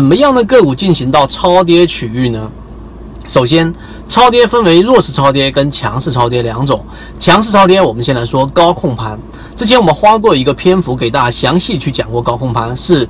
怎么样的个股进行到超跌区域呢？首先，超跌分为弱势超跌跟强势超跌两种。强势超跌，我们先来说高控盘。之前我们花过一个篇幅给大家详细去讲过高控盘，是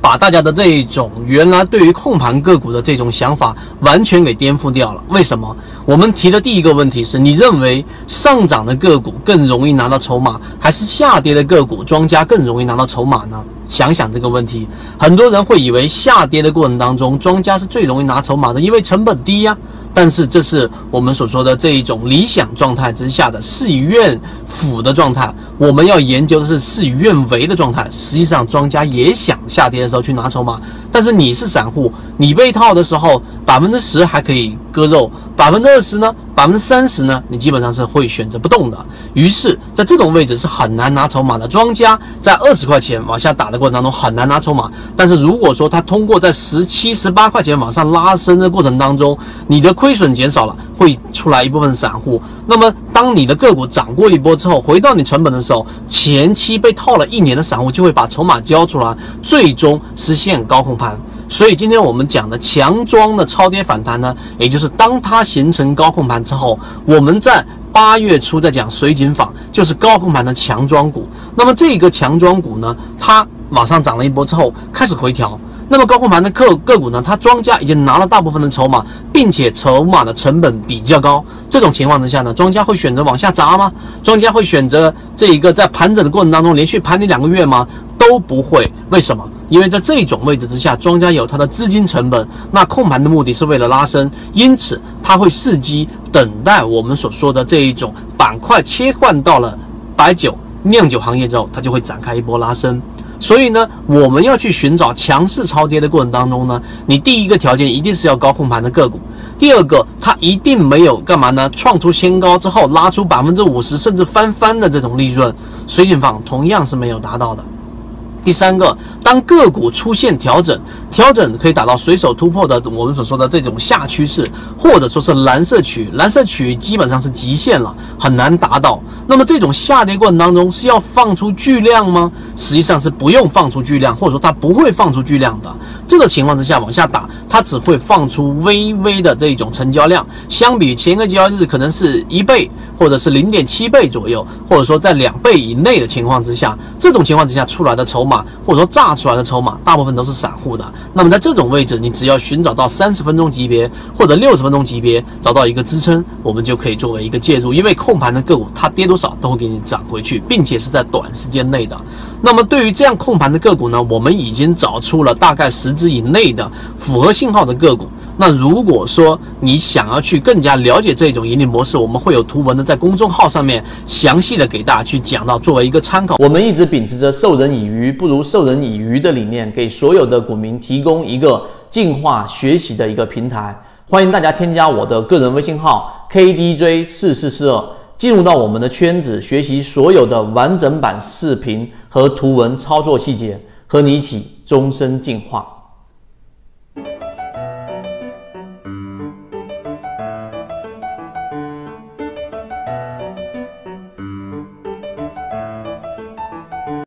把大家的这一种原来对于控盘个股的这种想法完全给颠覆掉了。为什么？我们提的第一个问题是你认为上涨的个股更容易拿到筹码，还是下跌的个股庄家更容易拿到筹码呢？想想这个问题，很多人会以为下跌的过程当中，庄家是最容易拿筹码的，因为成本低呀。但是这是我们所说的这一种理想状态之下的事与愿符的状态。我们要研究的是事与愿违的状态。实际上，庄家也想下跌的时候去拿筹码，但是你是散户，你被套的时候，百分之十还可以割肉。百分之二十呢？百分之三十呢？你基本上是会选择不动的。于是，在这种位置是很难拿筹码的。庄家在二十块钱往下打的过程当中很难拿筹码。但是如果说他通过在十七、十八块钱往上拉升的过程当中，你的亏损减少了，会出来一部分散户。那么，当你的个股涨过一波之后，回到你成本的时候，前期被套了一年的散户就会把筹码交出来，最终实现高控盘。所以今天我们讲的强庄的超跌反弹呢，也就是当它形成高控盘之后，我们在八月初在讲水井坊，就是高控盘的强庄股。那么这个强庄股呢，它往上涨了一波之后开始回调。那么高控盘的个个股呢，它庄家已经拿了大部分的筹码，并且筹码的成本比较高。这种情况之下呢，庄家会选择往下砸吗？庄家会选择这一个在盘整的过程当中连续盘你两个月吗？都不会。为什么？因为在这种位置之下，庄家有它的资金成本，那控盘的目的是为了拉升，因此他会伺机等待我们所说的这一种板块切换到了白酒酿酒行业之后，它就会展开一波拉升。所以呢，我们要去寻找强势超跌的过程当中呢，你第一个条件一定是要高控盘的个股，第二个它一定没有干嘛呢？创出新高之后拉出百分之五十甚至翻番的这种利润，水井坊同样是没有达到的。第三个，当个股出现调整，调整可以达到随手突破的我们所说的这种下趋势，或者说是蓝色区，蓝色区基本上是极限了，很难达到。那么这种下跌过程当中是要放出巨量吗？实际上是不用放出巨量，或者说它不会放出巨量的。这个情况之下往下打，它只会放出微微的这种成交量，相比前一个交易日可能是一倍，或者是零点七倍左右，或者说在两倍以内的情况之下，这种情况之下出来的筹码。或者说炸出来的筹码，大部分都是散户的。那么在这种位置，你只要寻找到三十分钟级别或者六十分钟级别，找到一个支撑，我们就可以作为一个介入。因为控盘的个股，它跌多少都会给你涨回去，并且是在短时间内的。那么对于这样控盘的个股呢，我们已经找出了大概十只以内的符合信号的个股。那如果说你想要去更加了解这种盈利模式，我们会有图文的在公众号上面详细的给大家去讲到，作为一个参考。我们一直秉持着授人以鱼不如授人以渔的理念，给所有的股民提供一个进化学习的一个平台。欢迎大家添加我的个人微信号 KDJ 四四四二，进入到我们的圈子，学习所有的完整版视频和图文操作细节，和你一起终身进化。